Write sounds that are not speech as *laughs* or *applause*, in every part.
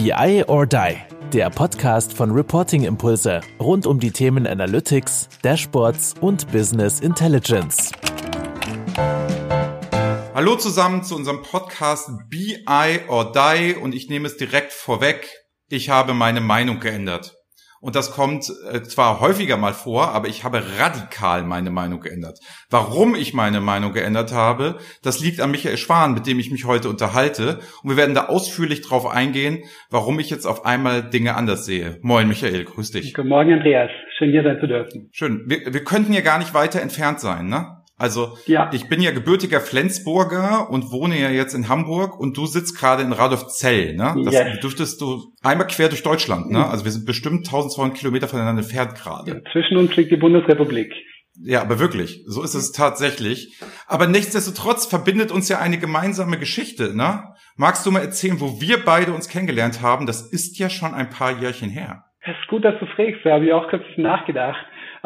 BI or Die, der Podcast von Reporting Impulse rund um die Themen Analytics, Dashboards und Business Intelligence. Hallo zusammen zu unserem Podcast BI or Die und ich nehme es direkt vorweg. Ich habe meine Meinung geändert. Und das kommt äh, zwar häufiger mal vor, aber ich habe radikal meine Meinung geändert. Warum ich meine Meinung geändert habe, das liegt an Michael Schwan, mit dem ich mich heute unterhalte. Und wir werden da ausführlich drauf eingehen, warum ich jetzt auf einmal Dinge anders sehe. Moin Michael, grüß dich. Guten Morgen Andreas, schön hier sein zu dürfen. Schön. Wir, wir könnten ja gar nicht weiter entfernt sein, ne? Also ja. ich bin ja gebürtiger Flensburger und wohne ja jetzt in Hamburg und du sitzt gerade in Radolfzell. Ne? Das yes. dürftest du einmal quer durch Deutschland. Ne? Also wir sind bestimmt 1200 Kilometer voneinander entfernt gerade. Ja, zwischen uns liegt die Bundesrepublik. Ja, aber wirklich, so ist es tatsächlich. Aber nichtsdestotrotz verbindet uns ja eine gemeinsame Geschichte. Ne? Magst du mal erzählen, wo wir beide uns kennengelernt haben? Das ist ja schon ein paar Jährchen her. Es ist gut, dass du fragst. Da habe ich auch kürzlich nachgedacht.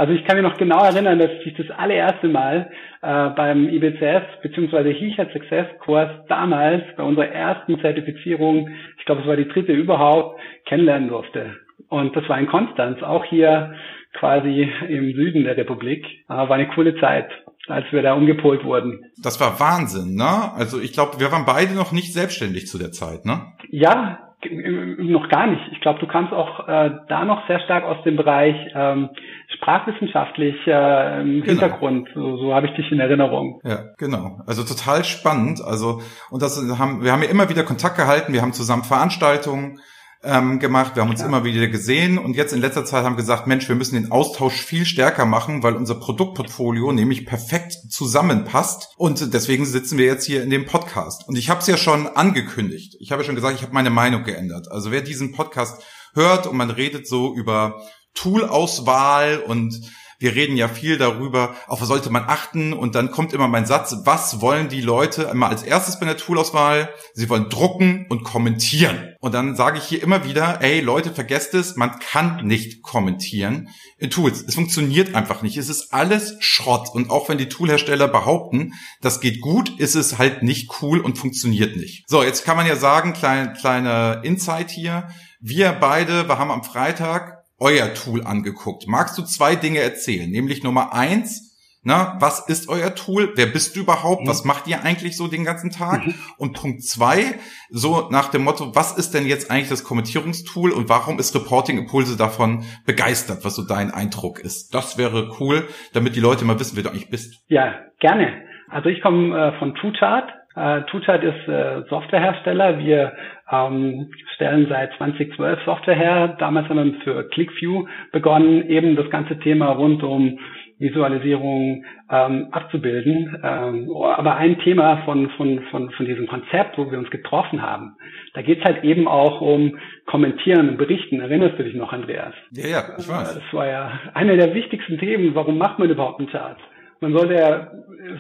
Also ich kann mich noch genau erinnern, dass ich das allererste Mal äh, beim IBCS bzw. Heath Success Kurs damals bei unserer ersten Zertifizierung, ich glaube es war die dritte überhaupt, kennenlernen durfte. Und das war in Konstanz, auch hier quasi im Süden der Republik. Aber war eine coole Zeit als wir da umgepolt wurden. Das war Wahnsinn, ne? Also ich glaube, wir waren beide noch nicht selbstständig zu der Zeit, ne? Ja, noch gar nicht. Ich glaube, du kamst auch äh, da noch sehr stark aus dem Bereich ähm, sprachwissenschaftlich äh, genau. Hintergrund. So, so habe ich dich in Erinnerung. Ja, genau. Also total spannend. Also und das haben wir haben ja immer wieder Kontakt gehalten. Wir haben zusammen Veranstaltungen ähm, gemacht. Wir haben uns ja. immer wieder gesehen und jetzt in letzter Zeit haben gesagt, Mensch, wir müssen den Austausch viel stärker machen, weil unser Produktportfolio nämlich perfekt zusammenpasst. Und deswegen sitzen wir jetzt hier in dem Podcast. Und ich habe es ja schon angekündigt. Ich habe ja schon gesagt, ich habe meine Meinung geändert. Also wer diesen Podcast hört und man redet so über Toolauswahl und wir reden ja viel darüber, auf was sollte man achten und dann kommt immer mein Satz, was wollen die Leute immer als erstes bei der Toolauswahl? Sie wollen drucken und kommentieren. Und dann sage ich hier immer wieder, ey Leute, vergesst es, man kann nicht kommentieren in Tools. Es funktioniert einfach nicht. Es ist alles Schrott. Und auch wenn die Toolhersteller behaupten, das geht gut, ist es halt nicht cool und funktioniert nicht. So, jetzt kann man ja sagen, kleine, kleine Insight hier. Wir beide, wir haben am Freitag euer Tool angeguckt. Magst du zwei Dinge erzählen? Nämlich Nummer eins, na, was ist euer Tool? Wer bist du überhaupt? Mhm. Was macht ihr eigentlich so den ganzen Tag? Mhm. Und Punkt zwei, so nach dem Motto, was ist denn jetzt eigentlich das Kommentierungstool und warum ist Reporting Impulse davon begeistert, was so dein Eindruck ist? Das wäre cool, damit die Leute mal wissen, wer du eigentlich bist. Ja, gerne. Also ich komme äh, von TrueChart. Äh, TrueChart ist äh, Softwarehersteller. Wir ähm, stellen seit 2012 Software her. Damals haben wir für ClickView begonnen, eben das ganze Thema rund um Visualisierung ähm, abzubilden. Ähm, aber ein Thema von, von, von, von diesem Konzept, wo wir uns getroffen haben, da geht es halt eben auch um Kommentieren und Berichten. Erinnerst du dich noch, Andreas? Ja, ja, ich weiß. Das war ja einer der wichtigsten Themen. Warum macht man überhaupt einen Chart? Man sollte ja,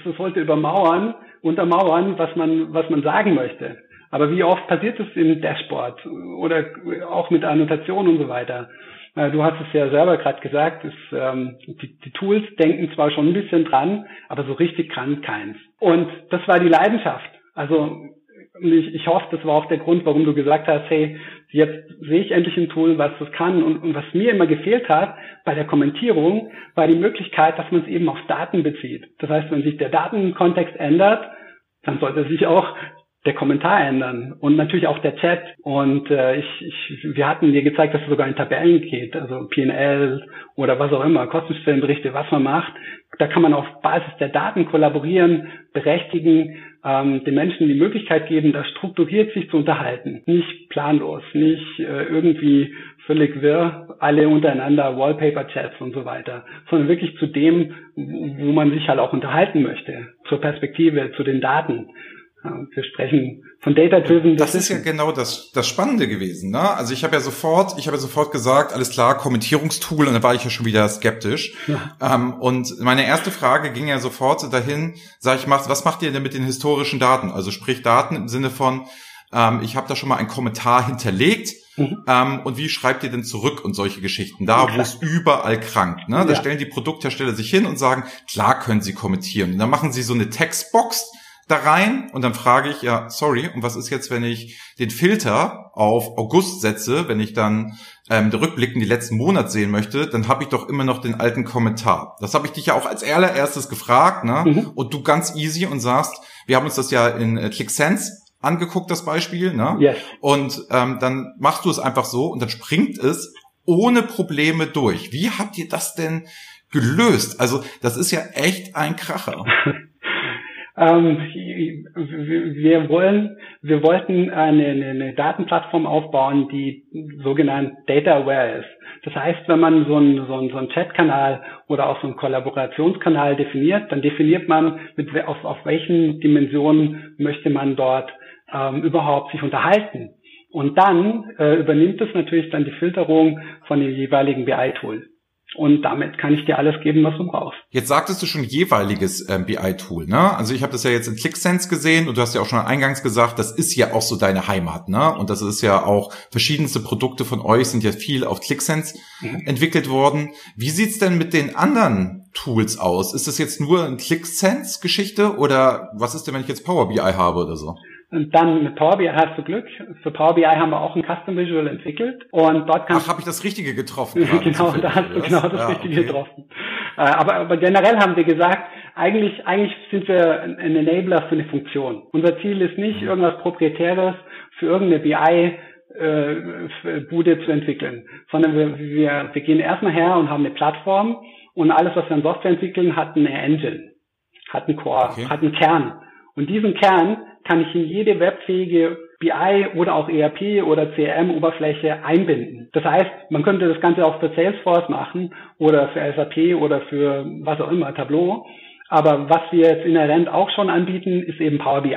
es sollte übermauern, untermauern, was man, was man sagen möchte. Aber wie oft passiert es im Dashboard oder auch mit Annotation und so weiter? Äh, du hast es ja selber gerade gesagt, dass, ähm, die, die, Tools denken zwar schon ein bisschen dran, aber so richtig kann keins. Und das war die Leidenschaft. Also ich, ich hoffe, das war auch der Grund, warum du gesagt hast, hey, jetzt sehe ich endlich ein Tool, was das kann. Und, und was mir immer gefehlt hat bei der Kommentierung, war die Möglichkeit, dass man es eben auf Daten bezieht. Das heißt, wenn sich der Datenkontext ändert, dann sollte sich auch der Kommentar ändern und natürlich auch der Chat. Und äh, ich, ich, wir hatten dir gezeigt, dass es sogar in Tabellen geht, also PNL oder was auch immer, Kostenstellenberichte, was man macht. Da kann man auf Basis der Daten kollaborieren, berechtigen, ähm, den Menschen die Möglichkeit geben, da strukturiert sich zu unterhalten. Nicht planlos, nicht äh, irgendwie völlig wirr, alle untereinander, Wallpaper-Chats und so weiter, sondern wirklich zu dem, wo man sich halt auch unterhalten möchte, zur Perspektive, zu den Daten. Wir sprechen von Data-Driven. Das ist ja genau das, das Spannende gewesen. Ne? Also ich habe ja sofort, ich habe ja sofort gesagt, alles klar, Kommentierungstool, und da war ich ja schon wieder skeptisch. Ja. Ähm, und meine erste Frage ging ja sofort dahin, sag ich, was macht ihr denn mit den historischen Daten? Also sprich Daten im Sinne von, ähm, ich habe da schon mal einen Kommentar hinterlegt. Mhm. Ähm, und wie schreibt ihr denn zurück und solche Geschichten? Da, wo es überall krankt. Ne? Da ja. stellen die Produkthersteller sich hin und sagen, klar können sie kommentieren. Und dann machen sie so eine Textbox, da rein und dann frage ich, ja, sorry, und was ist jetzt, wenn ich den Filter auf August setze, wenn ich dann ähm, der Rückblick in die letzten Monate sehen möchte, dann habe ich doch immer noch den alten Kommentar. Das habe ich dich ja auch als allererstes gefragt, ne? Mhm. Und du ganz easy und sagst, wir haben uns das ja in äh, ClickSense angeguckt, das Beispiel, ne? Yes. Und ähm, dann machst du es einfach so und dann springt es ohne Probleme durch. Wie habt ihr das denn gelöst? Also das ist ja echt ein Kracher. *laughs* ähm, wir wollen, wir wollten eine, eine, Datenplattform aufbauen, die sogenannt Data Aware ist. Das heißt, wenn man so einen, so einen, so einen Chatkanal oder auch so einen Kollaborationskanal definiert, dann definiert man, mit, auf, auf welchen Dimensionen möchte man dort ähm, überhaupt sich unterhalten. Und dann äh, übernimmt es natürlich dann die Filterung von dem jeweiligen BI-Tool. Und damit kann ich dir alles geben, was du brauchst. Jetzt sagtest du schon jeweiliges ähm, BI-Tool, ne? Also ich habe das ja jetzt in ClickSense gesehen und du hast ja auch schon eingangs gesagt, das ist ja auch so deine Heimat, ne? Und das ist ja auch verschiedenste Produkte von euch sind ja viel auf ClickSense mhm. entwickelt worden. Wie sieht's denn mit den anderen Tools aus? Ist das jetzt nur ein ClickSense-Geschichte oder was ist denn, wenn ich jetzt Power BI habe oder so? Und dann mit Power BI hast du Glück. Für Power BI haben wir auch ein Custom Visual entwickelt. Und dort kannst Ach, habe ich das Richtige getroffen? genau, da hast du genau das ja, Richtige okay. getroffen. Äh, aber, aber generell haben wir gesagt, eigentlich, eigentlich sind wir ein Enabler für eine Funktion. Unser Ziel ist nicht, mhm. irgendwas Proprietäres für irgendeine BI äh, Bude zu entwickeln, sondern wir, wir, wir gehen erstmal her und haben eine Plattform und alles, was wir an Software entwickeln, hat eine Engine, hat einen Core, okay. hat einen Kern. Und diesen Kern kann ich in jede webfähige BI oder auch ERP oder CRM-Oberfläche einbinden. Das heißt, man könnte das Ganze auch für Salesforce machen oder für SAP oder für was auch immer, Tableau. Aber was wir jetzt inhärent auch schon anbieten, ist eben Power BI.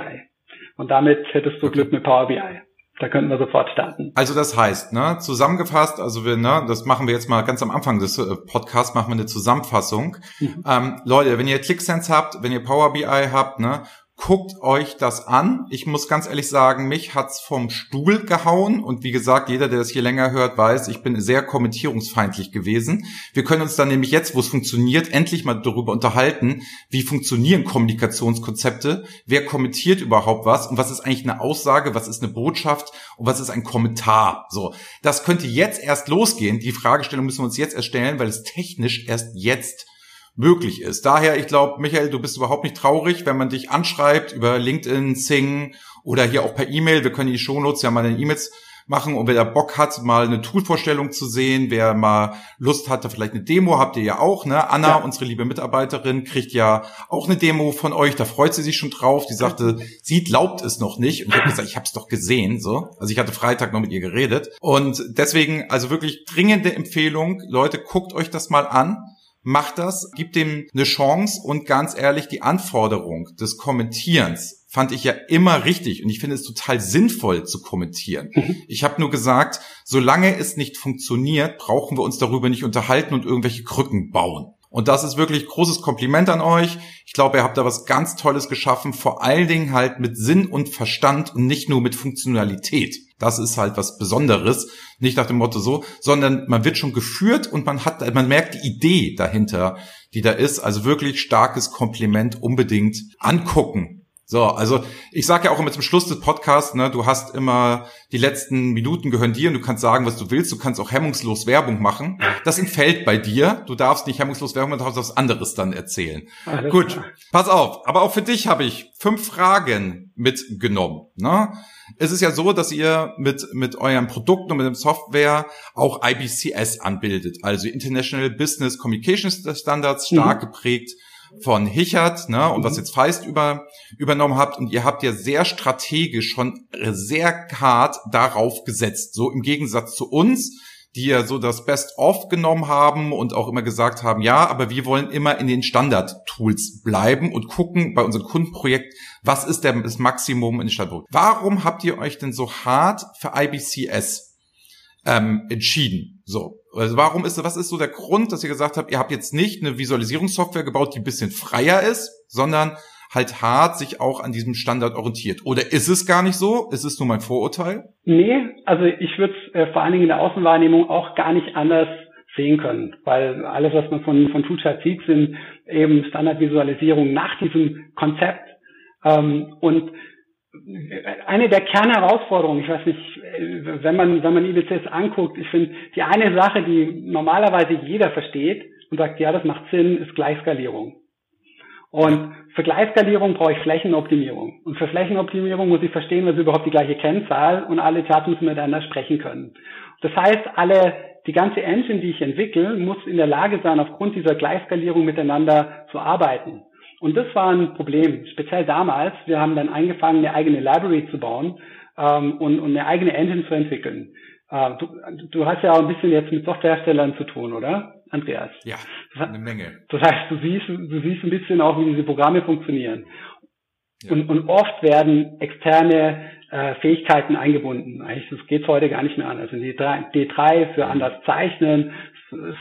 Und damit hättest du Glück mit Power BI. Da könnten wir sofort starten. Also das heißt, ne, zusammengefasst, also wir, ne, das machen wir jetzt mal ganz am Anfang des äh, Podcasts, machen wir eine Zusammenfassung. Mhm. Ähm, Leute, wenn ihr ClickSense habt, wenn ihr Power BI habt, ne, Guckt euch das an. Ich muss ganz ehrlich sagen, mich hat's vom Stuhl gehauen. Und wie gesagt, jeder, der das hier länger hört, weiß, ich bin sehr kommentierungsfeindlich gewesen. Wir können uns dann nämlich jetzt, wo es funktioniert, endlich mal darüber unterhalten, wie funktionieren Kommunikationskonzepte, wer kommentiert überhaupt was und was ist eigentlich eine Aussage, was ist eine Botschaft und was ist ein Kommentar. So, das könnte jetzt erst losgehen. Die Fragestellung müssen wir uns jetzt erstellen, weil es technisch erst jetzt möglich ist. Daher, ich glaube, Michael, du bist überhaupt nicht traurig, wenn man dich anschreibt über LinkedIn, Sing oder hier auch per E-Mail. Wir können die Shownotes ja mal in E-Mails machen und wer da Bock hat, mal eine Toolvorstellung zu sehen, wer mal Lust hatte, vielleicht eine Demo, habt ihr ja auch, ne? Anna, ja. unsere liebe Mitarbeiterin, kriegt ja auch eine Demo von euch, da freut sie sich schon drauf. Die sagte, sie glaubt es noch nicht. Und ich habe gesagt, ich habe es doch gesehen, so. Also ich hatte Freitag noch mit ihr geredet. Und deswegen, also wirklich dringende Empfehlung, Leute, guckt euch das mal an macht das, gibt dem eine Chance und ganz ehrlich, die Anforderung des Kommentierens fand ich ja immer richtig und ich finde es total sinnvoll zu kommentieren. Mhm. Ich habe nur gesagt, solange es nicht funktioniert, brauchen wir uns darüber nicht unterhalten und irgendwelche Krücken bauen. Und das ist wirklich großes Kompliment an euch. Ich glaube, ihr habt da was ganz Tolles geschaffen, vor allen Dingen halt mit Sinn und Verstand und nicht nur mit Funktionalität. Das ist halt was Besonderes. Nicht nach dem Motto so, sondern man wird schon geführt und man hat, man merkt die Idee dahinter, die da ist. Also wirklich starkes Kompliment unbedingt angucken. So, also ich sage ja auch immer zum Schluss des Podcasts, ne, du hast immer die letzten Minuten gehören dir und du kannst sagen, was du willst, du kannst auch hemmungslos Werbung machen. Das entfällt bei dir. Du darfst nicht hemmungslos Werbung machen, du darfst was anderes dann erzählen. Alles Gut, klar. pass auf. Aber auch für dich habe ich fünf Fragen mitgenommen. Ne? Es ist ja so, dass ihr mit, mit eurem Produkt und mit dem Software auch IBCS anbildet, also International Business Communication Standards, stark mhm. geprägt von Hichert, ne, und mhm. was jetzt Feist über, übernommen habt. Und ihr habt ja sehr strategisch schon sehr hart darauf gesetzt. So im Gegensatz zu uns, die ja so das Best-of genommen haben und auch immer gesagt haben, ja, aber wir wollen immer in den Standard-Tools bleiben und gucken bei unserem Kundenprojekt, was ist denn das Maximum in Standard. Warum habt ihr euch denn so hart für IBCS ähm, entschieden? So, also warum ist, was ist so der Grund, dass ihr gesagt habt, ihr habt jetzt nicht eine Visualisierungssoftware gebaut, die ein bisschen freier ist, sondern halt hart sich auch an diesem Standard orientiert? Oder ist es gar nicht so? Ist es nur mein Vorurteil? Nee, also ich würde es äh, vor allen Dingen in der Außenwahrnehmung auch gar nicht anders sehen können, weil alles, was man von, von Toolchart sieht, sind eben Standardvisualisierungen nach diesem Konzept Ähm, und eine der Kernherausforderungen, ich weiß nicht, wenn man, wenn man IBCs anguckt, ich finde, die eine Sache, die normalerweise jeder versteht und sagt, ja, das macht Sinn, ist Gleichskalierung. Und für Gleichskalierung brauche ich Flächenoptimierung. Und für Flächenoptimierung muss ich verstehen, was überhaupt die gleiche Kennzahl und alle Charts müssen miteinander sprechen können. Das heißt, alle, die ganze Engine, die ich entwickle, muss in der Lage sein, aufgrund dieser Gleichskalierung miteinander zu arbeiten. Und das war ein Problem, speziell damals. Wir haben dann angefangen, eine eigene Library zu bauen ähm, und, und eine eigene Engine zu entwickeln. Äh, du, du hast ja auch ein bisschen jetzt mit Softwareherstellern zu tun, oder, Andreas? Ja, eine Menge. Das heißt, du siehst, du siehst ein bisschen auch, wie diese Programme funktionieren. Ja. Und, und oft werden externe äh, Fähigkeiten eingebunden. Eigentlich, das geht heute gar nicht mehr an. Also D3, D3 für anders zeichnen,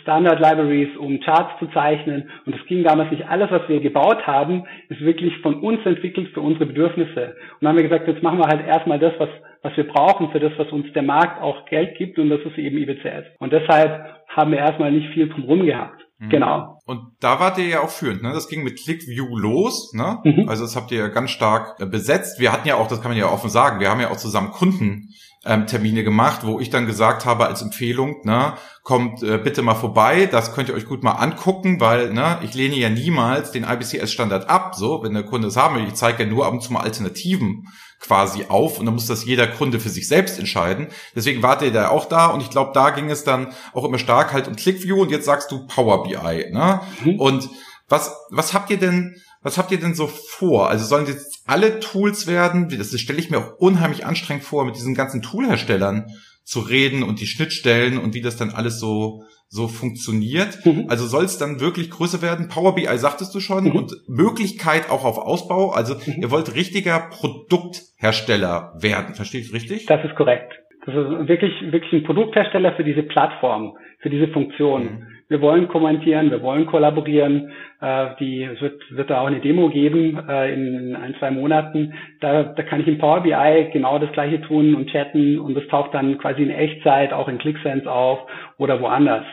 Standard Libraries, um Charts zu zeichnen. Und das ging damals nicht. Alles, was wir gebaut haben, ist wirklich von uns entwickelt für unsere Bedürfnisse. Und dann haben wir gesagt, jetzt machen wir halt erstmal das, was, was wir brauchen für das, was uns der Markt auch Geld gibt. Und das ist eben IBCS. Und deshalb haben wir erstmal nicht viel drumherum gehabt. Mhm. Genau. Und da wart ihr ja auch führend, ne? Das ging mit ClickView los, ne? Mhm. Also das habt ihr ja ganz stark äh, besetzt. Wir hatten ja auch, das kann man ja offen sagen, wir haben ja auch zusammen Kunden ähm, Termine gemacht, wo ich dann gesagt habe als Empfehlung, ne, kommt äh, bitte mal vorbei, das könnt ihr euch gut mal angucken, weil ne, ich lehne ja niemals den IBCS-Standard ab, so, wenn der Kunde es haben will, ich zeige ja nur ab und zu mal Alternativen quasi auf und dann muss das jeder Kunde für sich selbst entscheiden. Deswegen wart ihr da auch da und ich glaube, da ging es dann auch immer stark halt um ClickView und jetzt sagst du Power BI, ne? Mhm. Und was, was habt ihr denn, was habt ihr denn so vor? Also sollen jetzt alle Tools werden? Das stelle ich mir auch unheimlich anstrengend vor, mit diesen ganzen Toolherstellern zu reden und die Schnittstellen und wie das dann alles so so funktioniert. Mhm. Also soll es dann wirklich größer werden? Power BI sagtest du schon mhm. und Möglichkeit auch auf Ausbau. Also mhm. ihr wollt richtiger Produkthersteller werden. Verstehe ich richtig? Das ist korrekt. Das ist wirklich, wirklich ein Produkthersteller für diese Plattform, für diese Funktion. Wir wollen kommentieren, wir wollen kollaborieren. Äh, die, es wird, wird da auch eine Demo geben äh, in ein, zwei Monaten. Da, da kann ich in Power BI genau das gleiche tun und chatten und das taucht dann quasi in Echtzeit auch in ClickSense auf oder woanders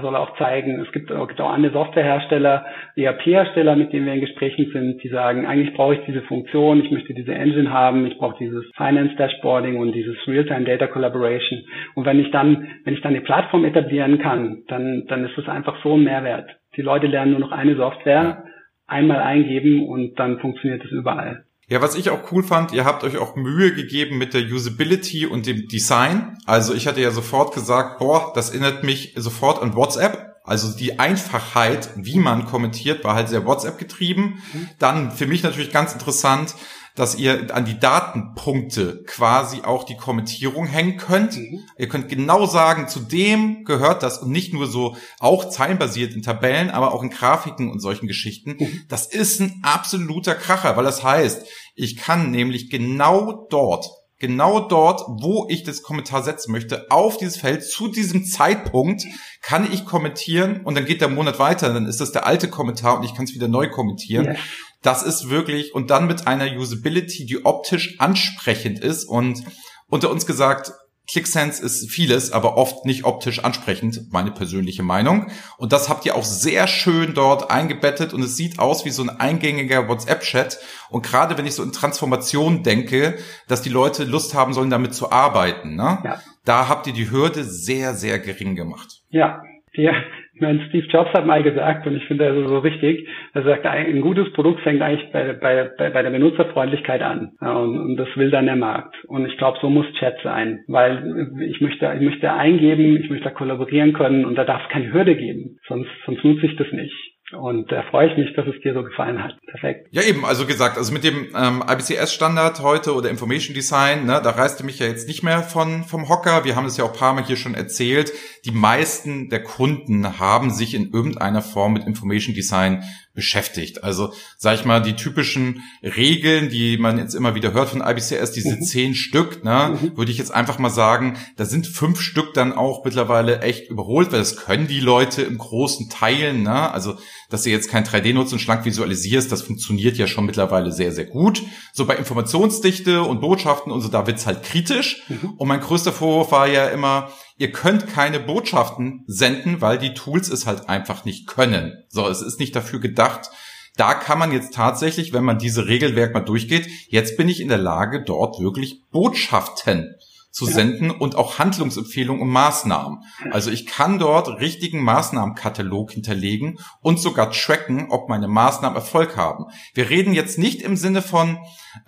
soll auch zeigen, es gibt, gibt auch andere Softwarehersteller, ERP-Hersteller, mit denen wir in Gesprächen sind, die sagen, eigentlich brauche ich diese Funktion, ich möchte diese Engine haben, ich brauche dieses Finance Dashboarding und dieses Real-Time Data Collaboration. Und wenn ich dann, wenn ich dann eine Plattform etablieren kann, dann, dann ist es einfach so ein Mehrwert. Die Leute lernen nur noch eine Software, einmal eingeben und dann funktioniert es überall. Ja, was ich auch cool fand, ihr habt euch auch Mühe gegeben mit der Usability und dem Design. Also ich hatte ja sofort gesagt, boah, das erinnert mich sofort an WhatsApp. Also die Einfachheit, wie man kommentiert, war halt sehr WhatsApp getrieben. Mhm. Dann für mich natürlich ganz interessant, dass ihr an die Datenpunkte quasi auch die Kommentierung hängen könnt. Mhm. Ihr könnt genau sagen, zu dem gehört das und nicht nur so auch zeilenbasiert in Tabellen, aber auch in Grafiken und solchen Geschichten. Mhm. Das ist ein absoluter Kracher, weil das heißt, ich kann nämlich genau dort genau dort, wo ich das Kommentar setzen möchte, auf dieses Feld, zu diesem Zeitpunkt kann ich kommentieren und dann geht der Monat weiter, dann ist das der alte Kommentar und ich kann es wieder neu kommentieren. Ja. Das ist wirklich, und dann mit einer Usability, die optisch ansprechend ist und unter uns gesagt, ClickSense ist vieles, aber oft nicht optisch ansprechend, meine persönliche Meinung. Und das habt ihr auch sehr schön dort eingebettet und es sieht aus wie so ein eingängiger WhatsApp-Chat. Und gerade wenn ich so in Transformation denke, dass die Leute Lust haben sollen, damit zu arbeiten, ne? Ja. da habt ihr die Hürde sehr, sehr gering gemacht. Ja, ja, ich meine, Steve Jobs hat mal gesagt, und ich finde das so richtig, er sagt, ein gutes Produkt fängt eigentlich bei, bei, bei der Benutzerfreundlichkeit an. Und, und das will dann der Markt. Und ich glaube, so muss Chat sein, weil ich möchte, ich möchte eingeben, ich möchte kollaborieren können und da darf es keine Hürde geben. Sonst, sonst nutze ich das nicht. Und da freue ich mich, dass es dir so gefallen hat. Perfekt. Ja, eben, also gesagt, also mit dem ähm, IBCS-Standard heute oder Information Design, ne, da reiste mich ja jetzt nicht mehr von vom Hocker. Wir haben es ja auch ein paar Mal hier schon erzählt. Die meisten der Kunden haben sich in irgendeiner Form mit Information Design beschäftigt. Also sag ich mal, die typischen Regeln, die man jetzt immer wieder hört von IBCS, diese mhm. zehn Stück, ne, mhm. würde ich jetzt einfach mal sagen, da sind fünf Stück dann auch mittlerweile echt überholt, weil das können die Leute im großen Teilen, ne? Also, dass du jetzt kein 3D nutzt und schlank visualisierst, das funktioniert ja schon mittlerweile sehr, sehr gut. So bei Informationsdichte und Botschaften und so, da wird's halt kritisch. Mhm. Und mein größter Vorwurf war ja immer, ihr könnt keine Botschaften senden, weil die Tools es halt einfach nicht können. So, es ist nicht dafür gedacht, da kann man jetzt tatsächlich, wenn man diese Regelwerk mal durchgeht, jetzt bin ich in der Lage, dort wirklich Botschaften zu ja. senden und auch Handlungsempfehlungen und Maßnahmen. Also ich kann dort richtigen Maßnahmenkatalog hinterlegen und sogar tracken, ob meine Maßnahmen Erfolg haben. Wir reden jetzt nicht im Sinne von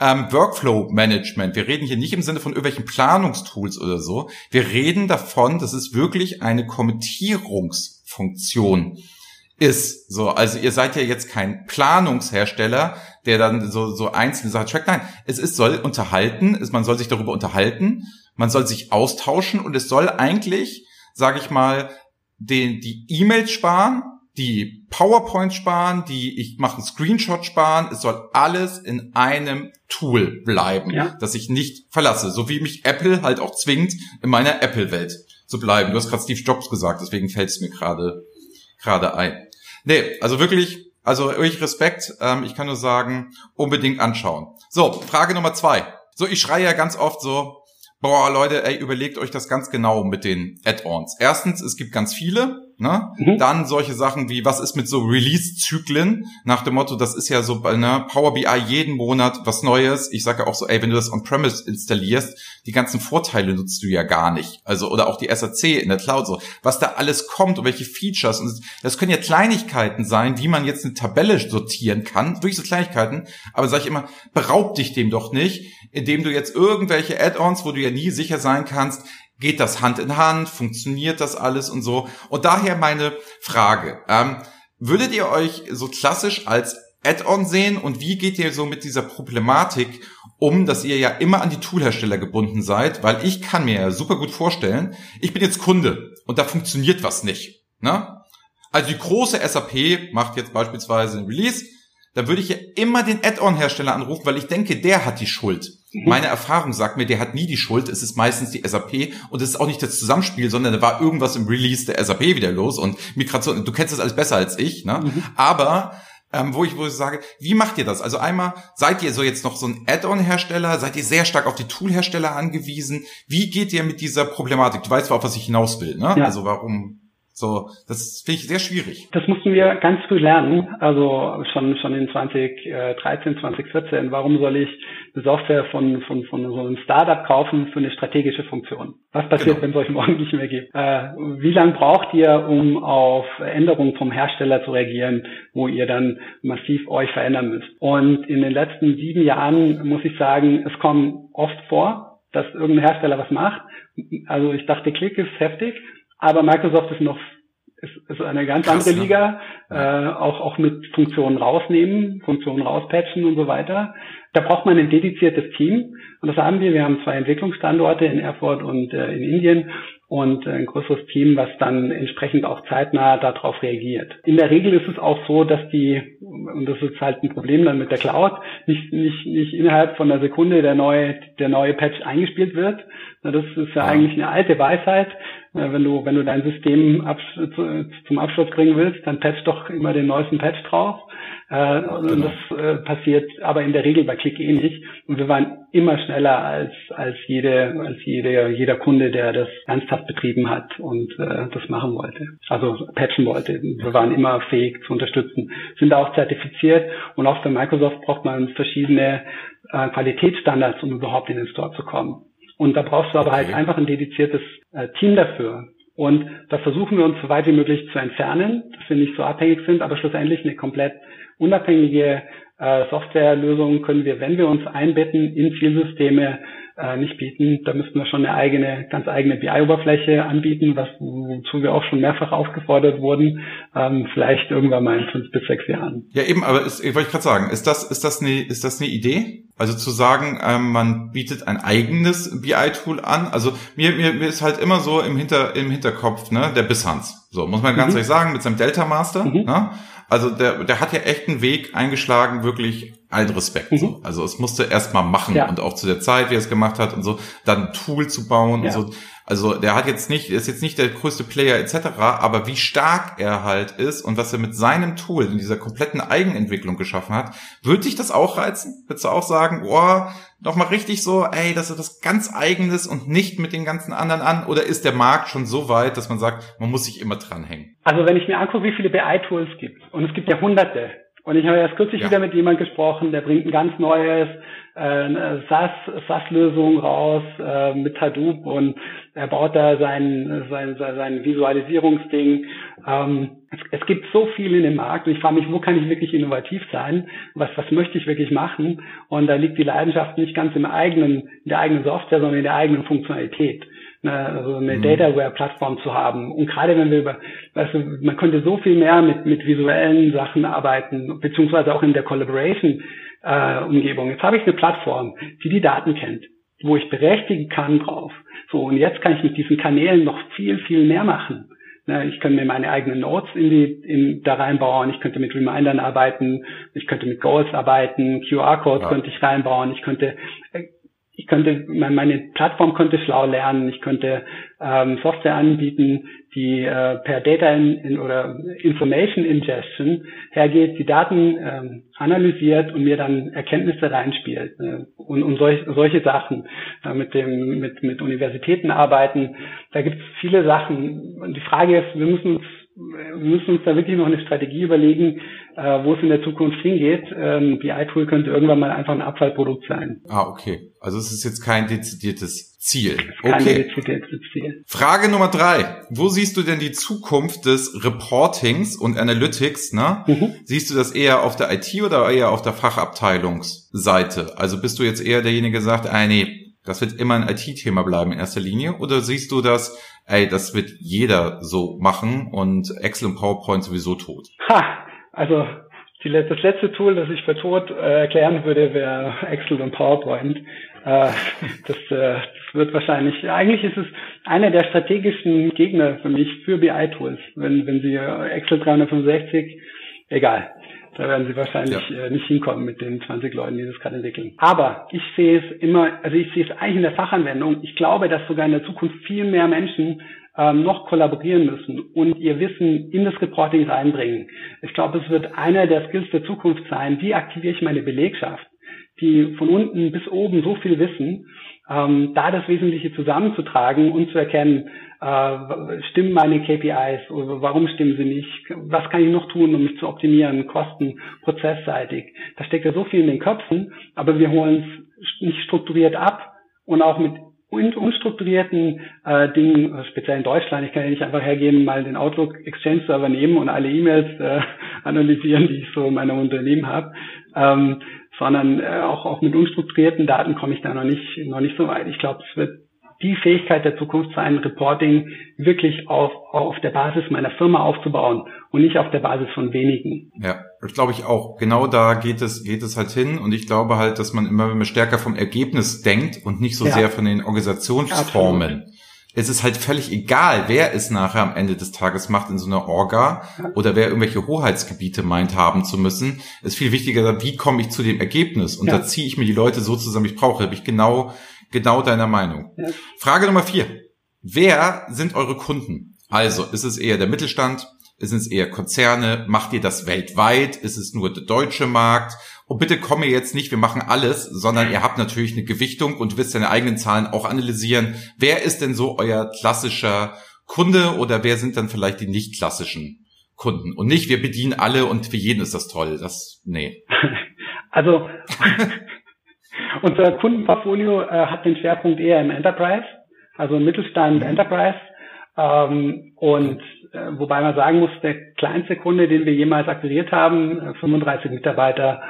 ähm, Workflow-Management. Wir reden hier nicht im Sinne von irgendwelchen Planungstools oder so. Wir reden davon, dass es wirklich eine Kommentierungsfunktion ist. So, also ihr seid ja jetzt kein Planungshersteller, der dann so, so einzelne Sachen trackt. Nein, es ist, soll unterhalten, es, man soll sich darüber unterhalten, man soll sich austauschen und es soll eigentlich, sage ich mal, den, die E-Mails sparen, die PowerPoint sparen, die ich mache einen Screenshot sparen. Es soll alles in einem Tool bleiben, ja. das ich nicht verlasse. So wie mich Apple halt auch zwingt, in meiner Apple-Welt zu bleiben. Du hast gerade Steve Jobs gesagt, deswegen fällt es mir gerade gerade ein. Nee, also wirklich, also euch Respekt. Ähm, ich kann nur sagen, unbedingt anschauen. So, Frage Nummer zwei. So, ich schreie ja ganz oft so, boah, Leute, ey, überlegt euch das ganz genau mit den Add-ons. Erstens, es gibt ganz viele. Ne? Mhm. Dann solche Sachen wie, was ist mit so Release-Zyklen? Nach dem Motto, das ist ja so bei ne, Power BI jeden Monat was Neues. Ich sage ja auch so, ey, wenn du das on-premise installierst, die ganzen Vorteile nutzt du ja gar nicht. Also, oder auch die SAC in der Cloud, so, was da alles kommt und welche Features. Und das können ja Kleinigkeiten sein, wie man jetzt eine Tabelle sortieren kann. Wirklich so Kleinigkeiten. Aber sage ich immer, beraub dich dem doch nicht, indem du jetzt irgendwelche Add-ons, wo du ja nie sicher sein kannst, Geht das Hand in Hand? Funktioniert das alles und so? Und daher meine Frage. Ähm, würdet ihr euch so klassisch als Add-on sehen und wie geht ihr so mit dieser Problematik um, dass ihr ja immer an die Toolhersteller gebunden seid? Weil ich kann mir ja super gut vorstellen, ich bin jetzt Kunde und da funktioniert was nicht. Ne? Also die große SAP macht jetzt beispielsweise ein Release, dann würde ich ja immer den Add-on-Hersteller anrufen, weil ich denke, der hat die Schuld. Mhm. Meine Erfahrung sagt mir, der hat nie die Schuld. Es ist meistens die SAP und es ist auch nicht das Zusammenspiel, sondern da war irgendwas im Release der SAP wieder los und Migration. Du kennst das alles besser als ich, ne? Mhm. Aber ähm, wo ich wo ich sage, wie macht ihr das? Also einmal seid ihr so jetzt noch so ein Add-on-Hersteller? Seid ihr sehr stark auf die Tool-Hersteller angewiesen? Wie geht ihr mit dieser Problematik? Du weißt zwar, auf was ich hinaus will, ne? Ja. Also warum? So, das finde ich sehr schwierig. Das mussten wir ganz früh lernen, also schon schon in 2013, 2014. Warum soll ich eine Software von von von so einem Startup kaufen für eine strategische Funktion? Was passiert, genau. wenn es euch morgen nicht mehr gibt? Äh, wie lange braucht ihr, um auf Änderungen vom Hersteller zu reagieren, wo ihr dann massiv euch verändern müsst? Und in den letzten sieben Jahren muss ich sagen, es kommt oft vor, dass irgendein Hersteller was macht. Also ich dachte, Klick ist heftig aber Microsoft ist noch ist, ist eine ganz Krass, andere Liga, äh, auch auch mit Funktionen rausnehmen, Funktionen rauspatchen und so weiter. Da braucht man ein dediziertes Team und das haben wir. Wir haben zwei Entwicklungsstandorte in Erfurt und äh, in Indien und ein größeres Team, was dann entsprechend auch zeitnah darauf reagiert. In der Regel ist es auch so, dass die, und das ist halt ein Problem dann mit der Cloud, nicht, nicht, nicht innerhalb von einer Sekunde der neue, der neue Patch eingespielt wird. Das ist ja eigentlich eine alte Weisheit. Wenn du, wenn du dein System zum Abschluss bringen willst, dann patch doch immer den neuesten Patch drauf. Äh, und genau. das äh, passiert aber in der Regel bei Click eh nicht. Und wir waren immer schneller als, als jede, als jede, jeder Kunde, der das ernsthaft betrieben hat und äh, das machen wollte. Also patchen wollte. Wir waren immer fähig zu unterstützen. Sind auch zertifiziert und auch bei Microsoft braucht man verschiedene äh, Qualitätsstandards, um überhaupt in den Store zu kommen. Und da brauchst du aber halt okay. halt einfach ein dediziertes äh, Team dafür. Und da versuchen wir uns so weit wie möglich zu entfernen, dass wir nicht so abhängig sind, aber schlussendlich eine komplett unabhängige äh, Softwarelösung können wir, wenn wir uns einbetten in Zielsysteme, äh, nicht bieten. Da müssten wir schon eine eigene, ganz eigene BI-Oberfläche anbieten, was, wozu wir auch schon mehrfach aufgefordert wurden, ähm, vielleicht irgendwann mal in fünf bis sechs Jahren. Ja, eben, aber ist, wollte ich gerade sagen, ist das, ist das eine, ist das eine Idee? Also zu sagen, ähm, man bietet ein eigenes BI-Tool an. Also mir, mir, mir ist halt immer so im, Hinter, im Hinterkopf, ne, der Bisshans. So, muss man ganz mhm. ehrlich sagen, mit seinem Delta Master. Mhm. Ne? Also der, der hat ja echt einen Weg eingeschlagen, wirklich allen Respekt. Mhm. So. Also es musste erst mal machen ja. und auch zu der Zeit, wie er es gemacht hat und so, dann ein Tool zu bauen ja. und so. Also der hat jetzt nicht, ist jetzt nicht der größte Player etc., aber wie stark er halt ist und was er mit seinem Tool in dieser kompletten Eigenentwicklung geschaffen hat, würde dich das auch reizen? Würdest du auch sagen, boah, noch mal richtig so, ey, das ist was ganz Eigenes und nicht mit den ganzen anderen an? Oder ist der Markt schon so weit, dass man sagt, man muss sich immer dranhängen? Also wenn ich mir angucke, wie viele BI-Tools gibt, und es gibt ja hunderte, Und ich habe erst kürzlich ja. wieder mit jemand gesprochen, der bringt ein ganz neues äh, SAS, SAS-Lösung raus äh, mit Hadoop und er baut da sein, sein, sein Visualisierungsding. Ähm, es, es, gibt so viel in dem Markt und ich frage mich, wo kann ich wirklich innovativ sein? Was, was möchte ich wirklich machen? Und da liegt die Leidenschaft nicht ganz im eigenen, in der eigenen Software, sondern in der eigenen Funktionalität eine, also eine mhm. Dataware-Plattform zu haben. Und gerade wenn wir über, weißt du, man könnte so viel mehr mit, mit visuellen Sachen arbeiten, beziehungsweise auch in der Collaboration äh, Umgebung. Jetzt habe ich eine Plattform, die die Daten kennt, wo ich berechtigen kann drauf. So, und jetzt kann ich mit diesen Kanälen noch viel, viel mehr machen. Ne, ich könnte mir meine eigenen Notes in die, in, da reinbauen, ich könnte mit Remindern arbeiten, ich könnte mit Goals arbeiten, QR-Codes ja. könnte ich reinbauen, ich könnte äh, könnte, meine Plattform könnte schlau lernen, ich könnte ähm, Software anbieten, die äh, per Data in, in, oder Information Ingestion hergeht, die Daten ähm, analysiert und mir dann Erkenntnisse reinspielt äh, und, und solch, solche Sachen äh, mit dem mit mit Universitäten arbeiten. Da gibt es viele Sachen. Und die Frage ist, wir müssen uns wir müssen uns da wirklich noch eine Strategie überlegen, äh, wo es in der Zukunft hingeht. Ähm, BI-Tool könnte irgendwann mal einfach ein Abfallprodukt sein. Ah, okay. Also es ist jetzt kein dezidiertes Ziel. Okay. Kein dezidiertes Ziel. Frage Nummer drei. Wo siehst du denn die Zukunft des Reportings und Analytics? Ne? Mhm. Siehst du das eher auf der IT oder eher auf der Fachabteilungsseite? Also bist du jetzt eher derjenige, der sagt, ah, nee, das wird immer ein IT-Thema bleiben in erster Linie? Oder siehst du das, ey, das wird jeder so machen und Excel und PowerPoint sowieso tot? Ha, also die, das letzte Tool, das ich für tot äh, erklären würde, wäre Excel und PowerPoint. Äh, *laughs* das, äh, das wird wahrscheinlich, eigentlich ist es einer der strategischen Gegner für mich für BI-Tools. Wenn, wenn Sie Excel 365, egal. Da werden sie wahrscheinlich ja. äh, nicht hinkommen mit den 20 Leuten, die das gerade entwickeln. Aber ich sehe es immer, also ich sehe es eigentlich in der Fachanwendung. Ich glaube, dass sogar in der Zukunft viel mehr Menschen ähm, noch kollaborieren müssen und ihr Wissen in das Reporting reinbringen. Ich glaube, es wird einer der Skills der Zukunft sein. Wie aktiviere ich meine Belegschaft, die von unten bis oben so viel wissen, ähm, da das Wesentliche zusammenzutragen und zu erkennen, äh, stimmen meine KPIs oder warum stimmen sie nicht, was kann ich noch tun, um mich zu optimieren, Kosten, prozessseitig. Da steckt ja so viel in den Köpfen, aber wir holen es nicht strukturiert ab und auch mit unstrukturierten äh, Dingen, speziell in Deutschland, ich kann ja nicht einfach hergehen, mal den Outlook Exchange Server nehmen und alle E-Mails äh, *laughs* analysieren, die ich so in meinem Unternehmen habe, ähm, sondern äh, auch, auch mit unstrukturierten Daten komme ich da noch nicht, noch nicht so weit. Ich glaube, es wird die Fähigkeit der Zukunft sein, Reporting wirklich auf, auf der Basis meiner Firma aufzubauen und nicht auf der Basis von wenigen. Ja, das glaube ich auch. Genau da geht es, geht es halt hin. Und ich glaube halt, dass man immer stärker vom Ergebnis denkt und nicht so ja. sehr von den Organisationsformen. Absolut. Es ist halt völlig egal, wer es nachher am Ende des Tages macht in so einer Orga oder wer irgendwelche Hoheitsgebiete meint haben zu müssen. Es ist viel wichtiger, wie komme ich zu dem Ergebnis? Und ja. da ziehe ich mir die Leute so zusammen, ich brauche, habe ich genau genau deiner Meinung. Ja. Frage Nummer vier. Wer sind eure Kunden? Also, ist es eher der Mittelstand? Ist es eher Konzerne? Macht ihr das weltweit? Ist es nur der deutsche Markt? Und bitte komme jetzt nicht, wir machen alles, sondern ihr habt natürlich eine Gewichtung und wisst deine eigenen Zahlen auch analysieren. Wer ist denn so euer klassischer Kunde oder wer sind dann vielleicht die nicht klassischen Kunden? Und nicht, wir bedienen alle und für jeden ist das toll. Das, nee. *laughs* Also, unser Kundenportfolio äh, hat den Schwerpunkt eher im Enterprise, also Mittelstand mhm. Enterprise. Ähm, und äh, wobei man sagen muss, der kleinste Kunde, den wir jemals akquiriert haben, 35 äh, Mitarbeiter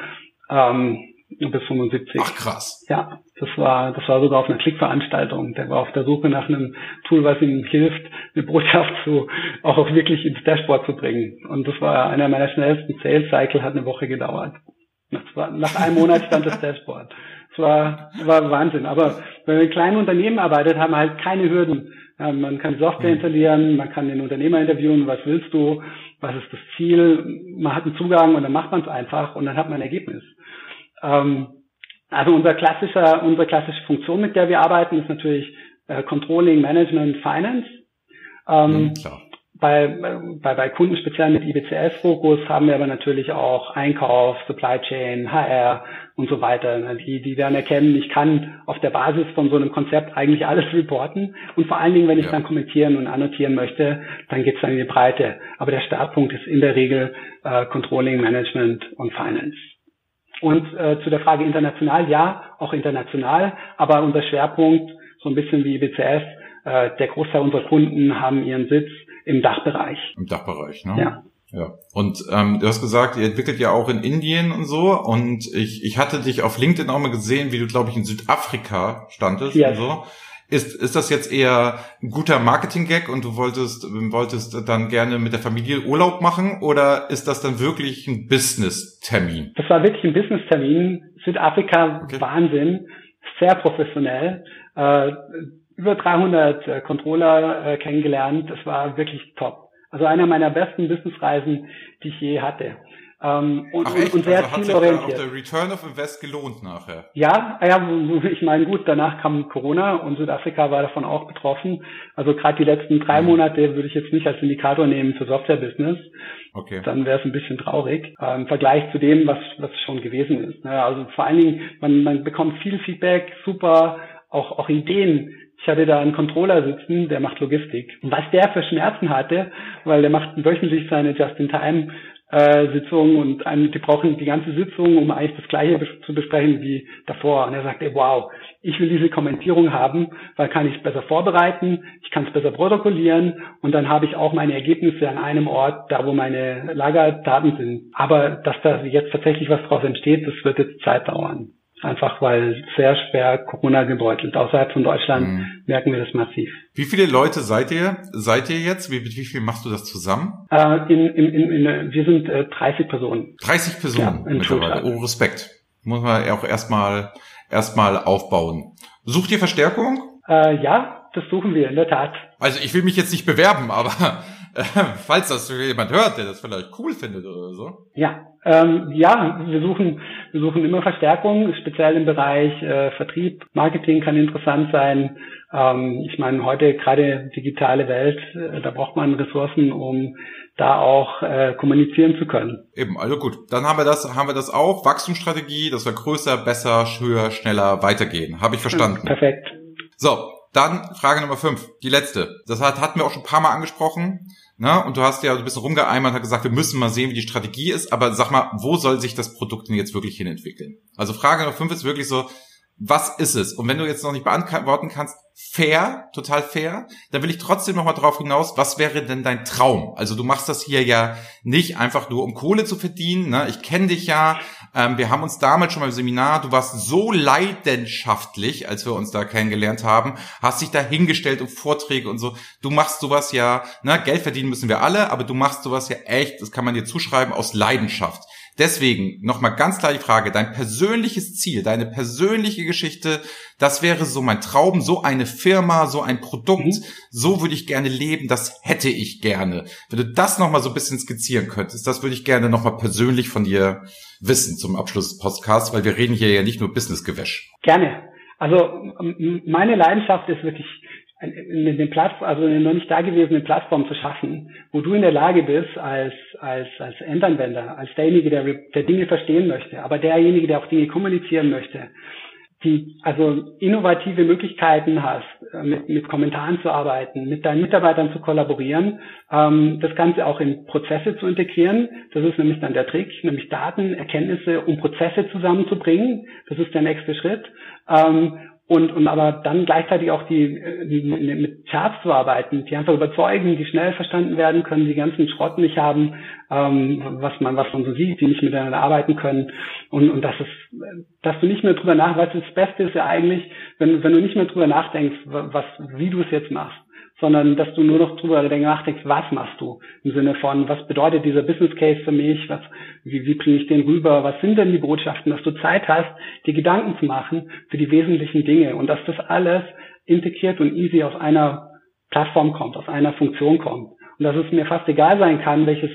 ähm, bis 75. Ach krass. Ja, das war das war sogar auf einer Klickveranstaltung. Der war auf der Suche nach einem Tool, was ihm hilft, eine Botschaft zu auch, auch wirklich ins Dashboard zu bringen. Und das war einer meiner schnellsten Sales Cycle, hat eine Woche gedauert. Nach, nach einem Monat stand das Dashboard. Es war, war Wahnsinn. Aber wenn man in kleinen Unternehmen arbeitet, haben halt keine Hürden. Ja, man kann Software installieren, man kann den Unternehmer interviewen, was willst du, was ist das Ziel, man hat einen Zugang und dann macht man es einfach und dann hat man ein Ergebnis. Ähm, also unser klassischer, unsere klassische Funktion, mit der wir arbeiten, ist natürlich äh, Controlling, Management, Finance. Ähm, mhm, bei, bei, bei Kunden speziell mit IBCS-Fokus haben wir aber natürlich auch Einkauf, Supply Chain, HR und so weiter. Die, die werden erkennen, ich kann auf der Basis von so einem Konzept eigentlich alles *laughs* reporten. Und vor allen Dingen, wenn ich ja. dann kommentieren und annotieren möchte, dann geht's dann in die Breite. Aber der Startpunkt ist in der Regel äh, Controlling, Management und Finance. Und äh, zu der Frage international, ja, auch international, aber unser Schwerpunkt, so ein bisschen wie IBCS, äh, der Großteil unserer Kunden haben ihren Sitz im Dachbereich. Im Dachbereich, ne? Ja. Ja. Und ähm, du hast gesagt, ihr entwickelt ja auch in Indien und so. Und ich, ich hatte dich auf LinkedIn auch mal gesehen, wie du, glaube ich, in Südafrika standest yes. und so. Ist, ist das jetzt eher ein guter Marketing-Gag und du wolltest, wolltest dann gerne mit der Familie Urlaub machen oder ist das dann wirklich ein Business-Termin? Das war wirklich ein Business-Termin. Südafrika, okay. Wahnsinn, sehr professionell. Äh, über 300 äh, Controller äh, kennengelernt. Das war wirklich top. Also einer meiner besten Businessreisen, die ich je hatte. Ähm, und, Ach echt? und sehr also hat sich auch der Return of Invest gelohnt nachher? Ja, ja, ich meine, gut, danach kam Corona und Südafrika war davon auch betroffen. Also gerade die letzten drei mhm. Monate würde ich jetzt nicht als Indikator nehmen für Software-Business. Okay. Dann wäre es ein bisschen traurig äh, im Vergleich zu dem, was, was schon gewesen ist. Ne? Also vor allen Dingen, man, man bekommt viel Feedback, super, auch, auch Ideen, ich hatte da einen Controller sitzen, der macht Logistik. Und was der für Schmerzen hatte, weil der macht wöchentlich seine Just-in-Time äh, und einem, die brauchen die ganze Sitzung, um eigentlich das Gleiche zu besprechen wie davor. Und er sagte, wow, ich will diese Kommentierung haben, weil kann ich es besser vorbereiten, ich kann es besser protokollieren und dann habe ich auch meine Ergebnisse an einem Ort, da wo meine Lagerdaten sind. Aber dass da jetzt tatsächlich was draus entsteht, das wird jetzt Zeit dauern. Einfach weil sehr schwer Corona gebeutelt. Außerhalb von Deutschland mhm. merken wir das massiv. Wie viele Leute seid ihr? Seid ihr jetzt? Wie, mit wie viel machst du das zusammen? Äh, in, in, in, wir sind äh, 30 Personen. 30 Personen ja, mittlerweile. Oh, Respekt. Muss man auch erstmal erstmal aufbauen. Sucht ihr Verstärkung? Äh, ja, das suchen wir in der Tat. Also ich will mich jetzt nicht bewerben, aber falls das jemand hört, der das vielleicht cool findet oder so. Ja, ähm, ja, wir suchen, wir suchen immer Verstärkung, speziell im Bereich äh, Vertrieb. Marketing kann interessant sein. Ähm, ich meine, heute gerade digitale Welt, äh, da braucht man Ressourcen, um da auch äh, kommunizieren zu können. Eben, also gut, dann haben wir das, haben wir das auch. Wachstumsstrategie, dass wir größer, besser, höher, schneller weitergehen. Habe ich verstanden. Perfekt. So, dann Frage Nummer fünf, die letzte. Das hat, hatten wir auch schon ein paar Mal angesprochen. Ne? Und du hast ja, du bist rumgeeimert, hat gesagt, wir müssen mal sehen, wie die Strategie ist. Aber sag mal, wo soll sich das Produkt denn jetzt wirklich hin entwickeln? Also Frage Nummer fünf ist wirklich so, was ist es? Und wenn du jetzt noch nicht beantworten kannst, fair, total fair, dann will ich trotzdem noch mal drauf hinaus, was wäre denn dein Traum? Also du machst das hier ja nicht einfach nur, um Kohle zu verdienen. Ne? Ich kenne dich ja, ähm, wir haben uns damals schon mal im Seminar, du warst so leidenschaftlich, als wir uns da kennengelernt haben, hast dich da hingestellt und Vorträge und so. Du machst sowas ja, ne? Geld verdienen müssen wir alle, aber du machst sowas ja echt, das kann man dir zuschreiben, aus Leidenschaft. Deswegen nochmal ganz klar die Frage, dein persönliches Ziel, deine persönliche Geschichte, das wäre so mein Traum, so eine Firma, so ein Produkt, mhm. so würde ich gerne leben, das hätte ich gerne. Wenn du das nochmal so ein bisschen skizzieren könntest, das würde ich gerne nochmal persönlich von dir wissen zum Abschluss des Podcasts, weil wir reden hier ja nicht nur Businessgewäsch. Gerne. Also meine Leidenschaft ist wirklich eine Plattform, also eine noch nicht dagewesene Plattform zu schaffen, wo du in der Lage bist, als, als, als Endanwender, als derjenige, der, der Dinge verstehen möchte, aber derjenige, der auch Dinge kommunizieren möchte, die also innovative Möglichkeiten hast, äh, mit, mit Kommentaren zu arbeiten, mit deinen Mitarbeitern zu kollaborieren, ähm, das Ganze auch in Prozesse zu integrieren. Das ist nämlich dann der Trick, nämlich Daten, Erkenntnisse, um Prozesse zusammenzubringen. Das ist der nächste Schritt. Ähm, und, und aber dann gleichzeitig auch die, die mit Charts zu arbeiten, die einfach überzeugen, die schnell verstanden werden können, die ganzen Schrott nicht haben, ähm, was man was man so sieht, die nicht miteinander arbeiten können und und das ist, dass du nicht mehr drüber nachdenkst. Das Beste ist ja eigentlich, wenn wenn du nicht mehr drüber nachdenkst, was wie du es jetzt machst, sondern dass du nur noch drüber nachdenkst, was machst du? Im Sinne von, was bedeutet dieser Business Case für mich, was, wie, wie bringe ich den rüber, was sind denn die Botschaften, dass du Zeit hast, dir Gedanken zu machen für die wesentlichen Dinge? Und dass das alles integriert und easy aus einer Plattform kommt, aus einer Funktion kommt. Und dass es mir fast egal sein kann, welches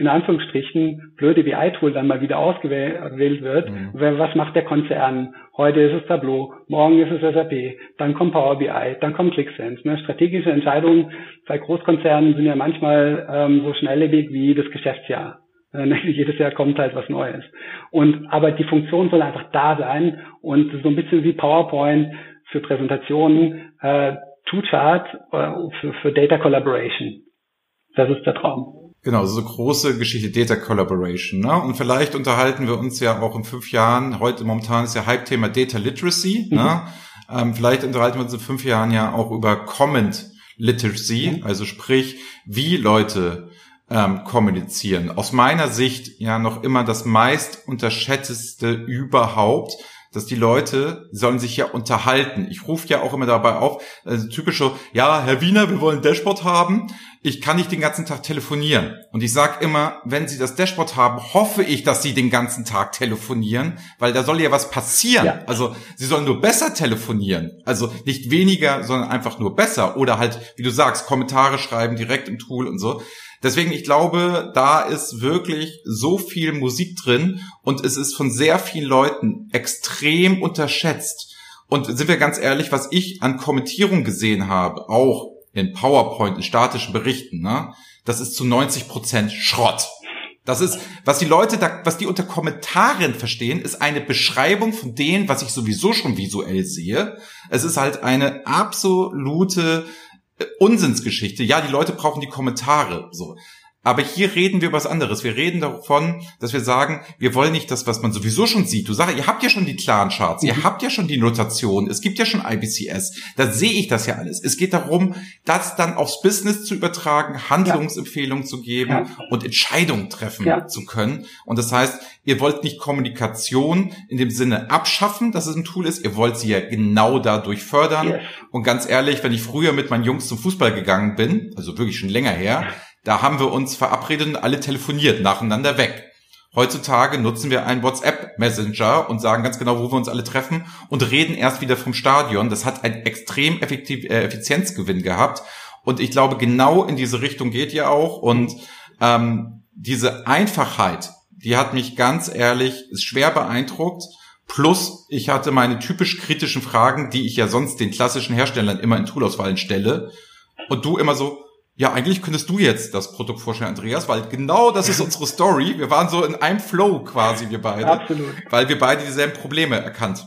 in Anführungsstrichen blöde BI-Tool dann mal wieder ausgewählt wird. Mhm. Was macht der Konzern? Heute ist es Tableau, morgen ist es SAP, dann kommt Power BI, dann kommt ClickSense. Ne? Strategische Entscheidungen bei Großkonzernen sind ja manchmal ähm, so schnelllebig wie das Geschäftsjahr. Äh, *laughs* jedes Jahr kommt halt was Neues. Und aber die Funktion soll einfach da sein und so ein bisschen wie PowerPoint für Präsentationen, äh, ToChart äh, für, für Data Collaboration. Das ist der Traum. Genau, so große Geschichte Data Collaboration. Ne? Und vielleicht unterhalten wir uns ja auch in fünf Jahren, heute momentan ist ja Hype-Thema Data Literacy. Mhm. Ne? Ähm, vielleicht unterhalten wir uns in fünf Jahren ja auch über Comment Literacy, mhm. also sprich, wie Leute ähm, kommunizieren. Aus meiner Sicht ja noch immer das meist unterschätzte überhaupt dass die Leute sollen sich ja unterhalten. Ich rufe ja auch immer dabei auf, also typisch so, ja, Herr Wiener, wir wollen ein Dashboard haben. Ich kann nicht den ganzen Tag telefonieren. Und ich sage immer, wenn Sie das Dashboard haben, hoffe ich, dass Sie den ganzen Tag telefonieren, weil da soll ja was passieren. Ja. Also Sie sollen nur besser telefonieren. Also nicht weniger, sondern einfach nur besser. Oder halt, wie du sagst, Kommentare schreiben direkt im Tool und so. Deswegen, ich glaube, da ist wirklich so viel Musik drin und es ist von sehr vielen Leuten extrem unterschätzt. Und sind wir ganz ehrlich, was ich an Kommentierung gesehen habe, auch in PowerPoint, in statischen Berichten, ne, das ist zu 90 Prozent Schrott. Das ist, was die Leute da, was die unter Kommentaren verstehen, ist eine Beschreibung von dem, was ich sowieso schon visuell sehe. Es ist halt eine absolute Unsinnsgeschichte. Ja, die Leute brauchen die Kommentare. So. Aber hier reden wir über was anderes. Wir reden davon, dass wir sagen, wir wollen nicht das, was man sowieso schon sieht. Du sagst, ihr habt ja schon die klaren Charts, ihr mhm. habt ja schon die Notation, es gibt ja schon IBCS. Da sehe ich das ja alles. Es geht darum, das dann aufs Business zu übertragen, Handlungsempfehlungen ja. zu geben ja. und Entscheidungen treffen ja. zu können. Und das heißt, ihr wollt nicht Kommunikation in dem Sinne abschaffen, dass es ein Tool ist. Ihr wollt sie ja genau dadurch fördern. Yes. Und ganz ehrlich, wenn ich früher mit meinen Jungs zum Fußball gegangen bin, also wirklich schon länger her, da haben wir uns verabredet und alle telefoniert nacheinander weg. Heutzutage nutzen wir einen WhatsApp Messenger und sagen ganz genau, wo wir uns alle treffen und reden erst wieder vom Stadion. Das hat einen extrem effektiv, äh, Effizienzgewinn gehabt. Und ich glaube, genau in diese Richtung geht ihr auch. Und ähm, diese Einfachheit, die hat mich ganz ehrlich schwer beeindruckt. Plus, ich hatte meine typisch kritischen Fragen, die ich ja sonst den klassischen Herstellern immer in Toolauswahlen stelle. Und du immer so, ja, eigentlich könntest du jetzt das Produkt vorstellen, Andreas, weil genau das ist *laughs* unsere Story. Wir waren so in einem Flow quasi, wir beide. Absolut. Weil wir beide dieselben Probleme erkannt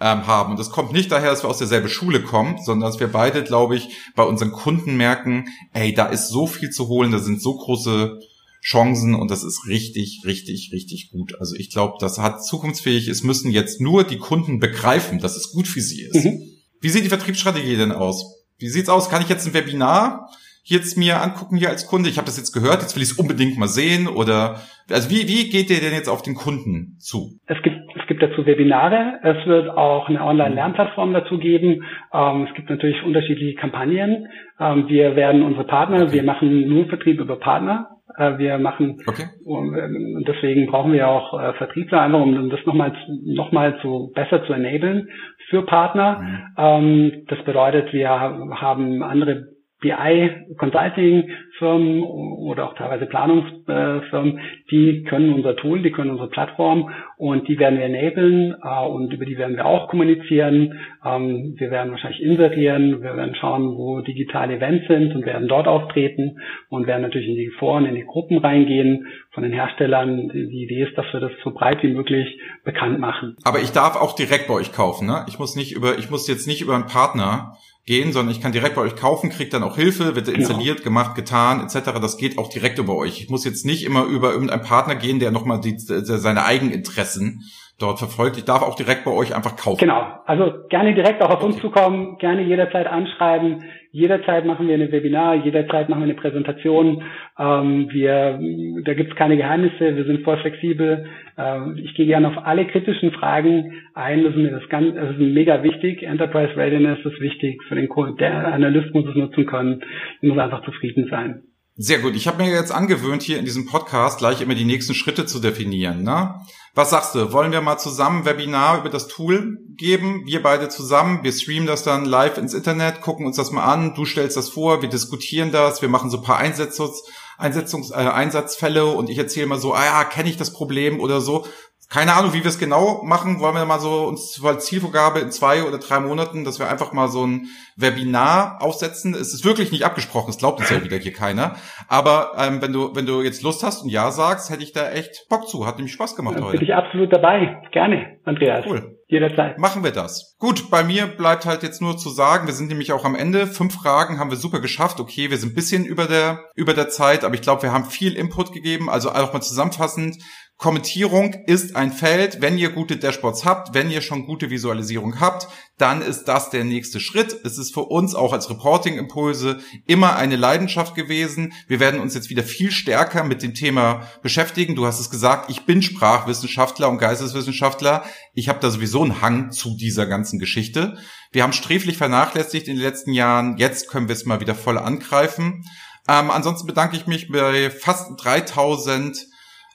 ähm, haben. Und das kommt nicht daher, dass wir aus derselben Schule kommen, sondern dass wir beide, glaube ich, bei unseren Kunden merken, ey, da ist so viel zu holen, da sind so große Chancen und das ist richtig, richtig, richtig gut. Also ich glaube, das hat zukunftsfähig. Es müssen jetzt nur die Kunden begreifen, dass es gut für sie ist. Mhm. Wie sieht die Vertriebsstrategie denn aus? Wie sieht's aus? Kann ich jetzt ein Webinar jetzt mir angucken hier als Kunde? Ich habe das jetzt gehört, jetzt will ich es unbedingt mal sehen oder also wie, wie geht ihr denn jetzt auf den Kunden zu? Es gibt es gibt dazu Webinare, es wird auch eine Online-Lernplattform dazu geben. Ähm, es gibt natürlich unterschiedliche Kampagnen. Ähm, wir werden unsere Partner, okay. wir machen nur Vertrieb über Partner. Äh, wir machen okay. und deswegen brauchen wir auch äh, Vertriebler einfach, um das nochmal noch mal zu besser zu enablen für Partner. Mhm. Ähm, das bedeutet, wir haben andere BI Consulting Firmen oder auch teilweise Planungsfirmen, die können unser Tool, die können unsere Plattform und die werden wir enablen äh, und über die werden wir auch kommunizieren. Ähm, wir werden wahrscheinlich inserieren, wir werden schauen, wo digitale Events sind und werden dort auftreten und werden natürlich in die Foren, in die Gruppen reingehen von den Herstellern. Die Idee ist, dass wir das so breit wie möglich bekannt machen. Aber ich darf auch direkt bei euch kaufen, ne? Ich muss nicht über, ich muss jetzt nicht über einen Partner gehen, sondern ich kann direkt bei euch kaufen, kriege dann auch Hilfe, wird installiert, genau. gemacht, getan, etc. Das geht auch direkt über euch. Ich muss jetzt nicht immer über irgendeinen Partner gehen, der nochmal die, seine Eigeninteressen dort verfolgt. Ich darf auch direkt bei euch einfach kaufen. Genau. Also gerne direkt auch auf okay. uns zukommen, gerne jederzeit anschreiben. Jederzeit machen wir eine Webinar, jederzeit machen wir eine Präsentation. Ähm, wir, da gibt's keine Geheimnisse, wir sind voll flexibel. Ähm, ich gehe gerne auf alle kritischen Fragen ein. Das ist mir das ganz, das ist mega wichtig. Enterprise Readiness ist wichtig für den Kunden. Der Analyst muss es nutzen können, muss einfach zufrieden sein. Sehr gut. Ich habe mir jetzt angewöhnt, hier in diesem Podcast gleich immer die nächsten Schritte zu definieren. Ne? Was sagst du? Wollen wir mal zusammen Webinar über das Tool geben? Wir beide zusammen. Wir streamen das dann live ins Internet, gucken uns das mal an. Du stellst das vor, wir diskutieren das, wir machen so ein paar Einsetzungs Einsetzungs äh, Einsatzfälle und ich erzähle mal so, ah ja, kenne ich das Problem oder so. Keine Ahnung, wie wir es genau machen. Wollen wir mal so uns als Zielvorgabe in zwei oder drei Monaten, dass wir einfach mal so ein Webinar aufsetzen. Es ist wirklich nicht abgesprochen, es glaubt uns ja *laughs* wieder hier keiner. Aber ähm, wenn du wenn du jetzt Lust hast und ja sagst, hätte ich da echt Bock zu. Hat nämlich Spaß gemacht heute. Bin ich absolut dabei. Gerne, Andreas. Cool. Jederzeit. Machen wir das. Gut, bei mir bleibt halt jetzt nur zu sagen, wir sind nämlich auch am Ende. Fünf Fragen haben wir super geschafft. Okay, wir sind ein bisschen über der, über der Zeit, aber ich glaube, wir haben viel Input gegeben. Also auch mal zusammenfassend. Kommentierung ist ein Feld. Wenn ihr gute Dashboards habt, wenn ihr schon gute Visualisierung habt, dann ist das der nächste Schritt. Es ist für uns auch als Reporting-Impulse immer eine Leidenschaft gewesen. Wir werden uns jetzt wieder viel stärker mit dem Thema beschäftigen. Du hast es gesagt, ich bin Sprachwissenschaftler und Geisteswissenschaftler. Ich habe da sowieso einen Hang zu dieser ganzen Geschichte. Wir haben sträflich vernachlässigt in den letzten Jahren. Jetzt können wir es mal wieder voll angreifen. Ähm, ansonsten bedanke ich mich bei fast 3000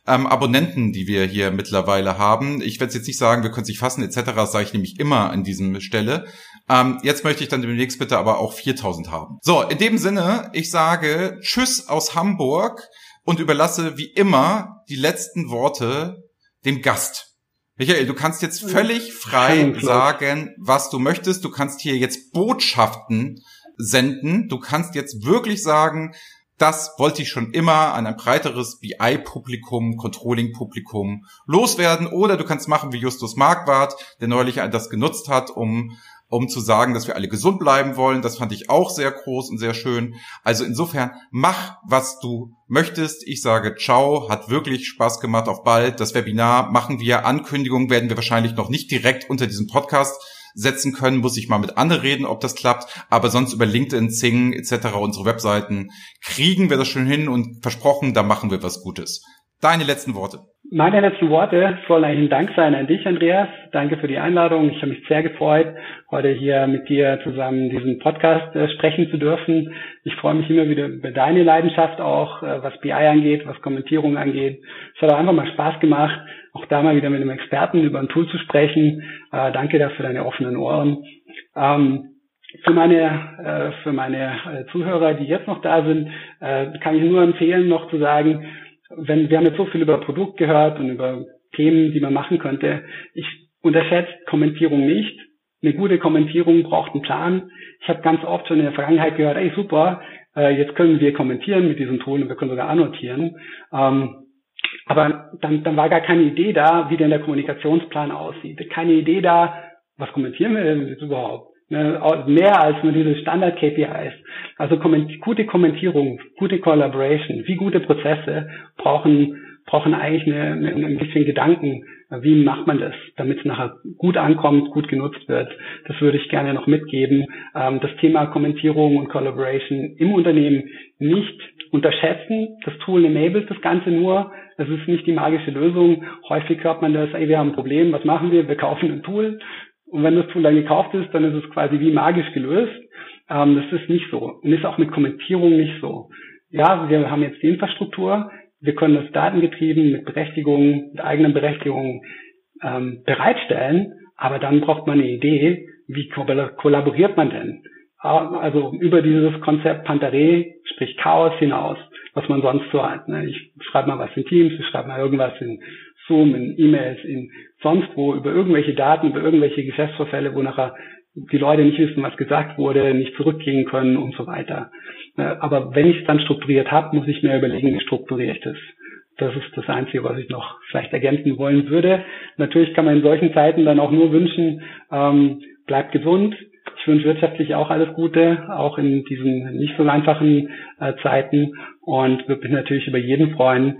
ähm, Abonnenten, die wir hier mittlerweile haben. Ich werde jetzt nicht sagen, wir können sich fassen etc., das sage ich nämlich immer an diesem Stelle. Ähm, jetzt möchte ich dann demnächst bitte aber auch 4000 haben. So, in dem Sinne, ich sage Tschüss aus Hamburg und überlasse wie immer die letzten Worte dem Gast. Michael, du kannst jetzt völlig frei sagen, was du möchtest. Du kannst hier jetzt Botschaften senden. Du kannst jetzt wirklich sagen, das wollte ich schon immer an ein breiteres BI-Publikum, Controlling-Publikum loswerden. Oder du kannst machen wie Justus Marquardt, der neulich das genutzt hat, um um zu sagen, dass wir alle gesund bleiben wollen. Das fand ich auch sehr groß und sehr schön. Also insofern, mach, was du möchtest. Ich sage ciao, hat wirklich Spaß gemacht. Auf bald. Das Webinar machen wir. Ankündigungen werden wir wahrscheinlich noch nicht direkt unter diesem Podcast setzen können, muss ich mal mit Anne reden, ob das klappt. Aber sonst über LinkedIn, Zing etc. unsere Webseiten kriegen wir das schon hin und versprochen, da machen wir was Gutes. Deine letzten Worte. Meine letzten Worte sollen ein Dank sein an dich, Andreas. Danke für die Einladung. Ich habe mich sehr gefreut, heute hier mit dir zusammen diesen Podcast äh, sprechen zu dürfen. Ich freue mich immer wieder über deine Leidenschaft auch, äh, was BI angeht, was Kommentierung angeht. Es hat auch einfach mal Spaß gemacht, auch da mal wieder mit einem Experten über ein Tool zu sprechen. Äh, danke dafür deine offenen Ohren. Ähm, für meine, für meine Zuhörer, die jetzt noch da sind, kann ich nur empfehlen, noch zu sagen, wenn wir haben jetzt so viel über Produkt gehört und über Themen, die man machen könnte. Ich unterschätze Kommentierung nicht. Eine gute Kommentierung braucht einen Plan. Ich habe ganz oft schon in der Vergangenheit gehört, ey super, äh, jetzt können wir kommentieren mit diesem Tool und wir können sogar annotieren. Ähm, aber dann, dann war gar keine Idee da, wie denn der Kommunikationsplan aussieht. Keine Idee da, was kommentieren wir denn jetzt überhaupt? Ne, mehr als nur diese Standard-KPIs. Also gute Kommentierung, gute Collaboration, wie gute Prozesse brauchen, brauchen eigentlich eine, ein bisschen Gedanken. Wie macht man das, damit es nachher gut ankommt, gut genutzt wird? Das würde ich gerne noch mitgeben. Ähm, das Thema Kommentierung und Collaboration im Unternehmen nicht unterschätzen. Das Tool enables das Ganze nur. Es ist nicht die magische Lösung. Häufig hört man das, ey, wir haben ein Problem, was machen wir? Wir kaufen ein Tool. Und wenn das Tool dann gekauft ist, dann ist es quasi wie magisch gelöst. Ähm, das ist nicht so. Und ist auch mit Kommentierung nicht so. Ja, wir haben jetzt die Infrastruktur. Wir können das datengetrieben mit Berechtigungen, mit eigenen Berechtigungen ähm, bereitstellen. Aber dann braucht man eine Idee, wie kollaboriert man denn? Also über dieses Konzept Pantare, sprich Chaos hinaus, was man sonst so hat. Ne? Ich schreibe mal was in Teams, ich schreibe mal irgendwas in Zoom, in E-Mails, in sonst wo, über irgendwelche Daten, über irgendwelche Geschäftsvorfälle, wo nachher die Leute nicht wissen, was gesagt wurde, nicht zurückgehen können und so weiter. Äh, aber wenn ich es dann strukturiert habe, muss ich mir überlegen, wie strukturiere ich das. Das ist das Einzige, was ich noch vielleicht ergänzen wollen würde. Natürlich kann man in solchen Zeiten dann auch nur wünschen, ähm, bleibt gesund. Ich wünsche wirtschaftlich auch alles Gute, auch in diesen nicht so einfachen äh, Zeiten und würde mich natürlich über jeden freuen,